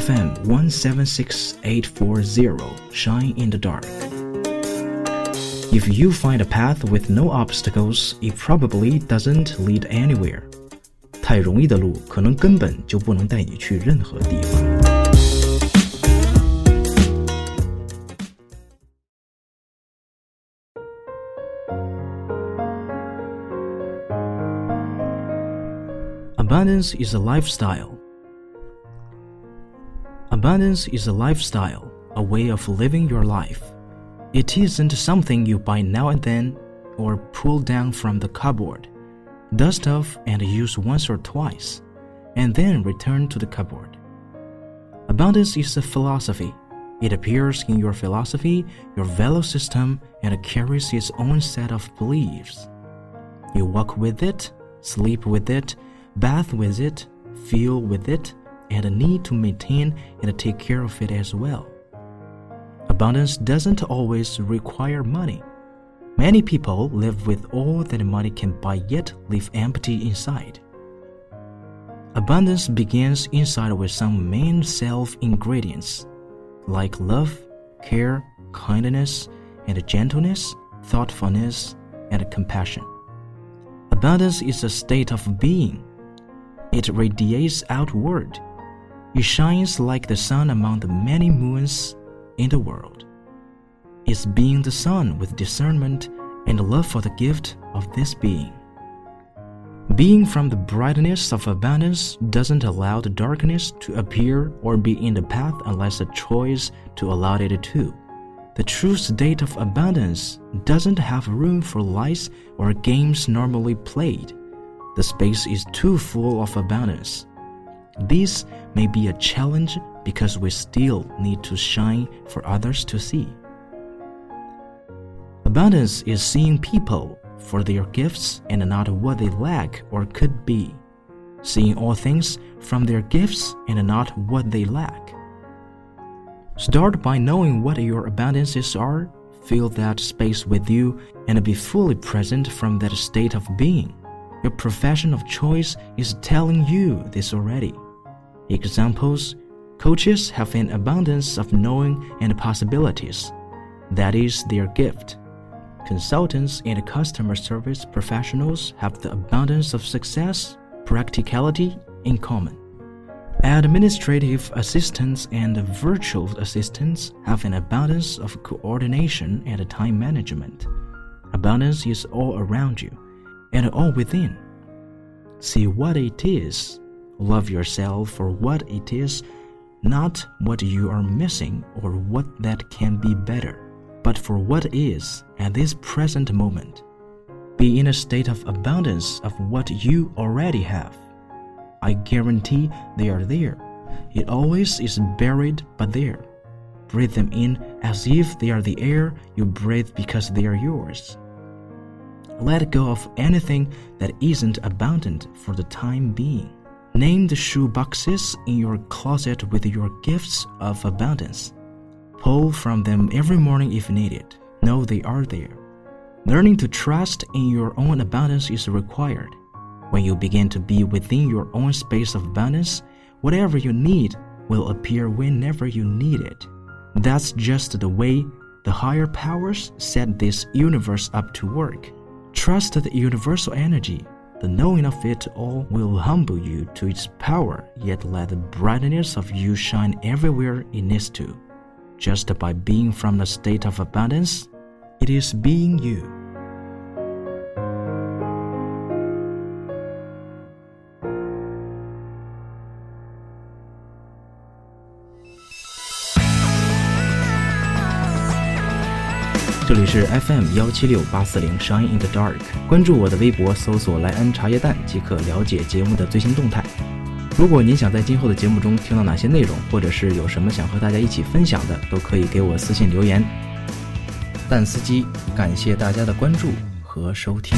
FM 176840 Shine in the Dark. If you find a path with no obstacles, it probably doesn't lead anywhere. 太容易的路，可能根本就不能带你去任何地方。Abundance is a lifestyle. Abundance is a lifestyle, a way of living your life. It isn't something you buy now and then or pull down from the cupboard, dust off and use once or twice, and then return to the cupboard. Abundance is a philosophy. It appears in your philosophy, your value system, and carries its own set of beliefs. You walk with it, sleep with it, bath with it, feel with it, and need to maintain and take care of it as well. Abundance doesn't always require money. Many people live with all that money can buy yet live empty inside. Abundance begins inside with some main self ingredients like love, care, kindness, and gentleness, thoughtfulness, and compassion. Abundance is a state of being it radiates outward. It shines like the sun among the many moons in the world. It's being the sun with discernment and love for the gift of this being. Being from the brightness of abundance doesn't allow the darkness to appear or be in the path unless a choice to allow it to. The true state of abundance doesn't have room for lies or games normally played the space is too full of abundance. This may be a challenge because we still need to shine for others to see. Abundance is seeing people for their gifts and not what they lack or could be. Seeing all things from their gifts and not what they lack. Start by knowing what your abundances are, fill that space with you, and be fully present from that state of being. Your profession of choice is telling you this already. Examples Coaches have an abundance of knowing and possibilities. That is their gift. Consultants and customer service professionals have the abundance of success, practicality in common. Administrative assistants and virtual assistants have an abundance of coordination and time management. Abundance is all around you and all within. See what it is. Love yourself for what it is, not what you are missing or what that can be better, but for what is at this present moment. Be in a state of abundance of what you already have. I guarantee they are there. It always is buried, but there. Breathe them in as if they are the air you breathe because they are yours. Let go of anything that isn't abundant for the time being. Name the shoe boxes in your closet with your gifts of abundance. Pull from them every morning if needed. Know they are there. Learning to trust in your own abundance is required. When you begin to be within your own space of abundance, whatever you need will appear whenever you need it. That's just the way the higher powers set this universe up to work. Trust the universal energy. The knowing of it all will humble you to its power, yet let the brightness of you shine everywhere it needs to. Just by being from the state of abundance, it is being you. 这里是 FM 幺七六八四零 Shine in the Dark，关注我的微博，搜索“莱恩茶叶蛋”即可了解节目的最新动态。如果您想在今后的节目中听到哪些内容，或者是有什么想和大家一起分享的，都可以给我私信留言。蛋司机，感谢大家的关注和收听。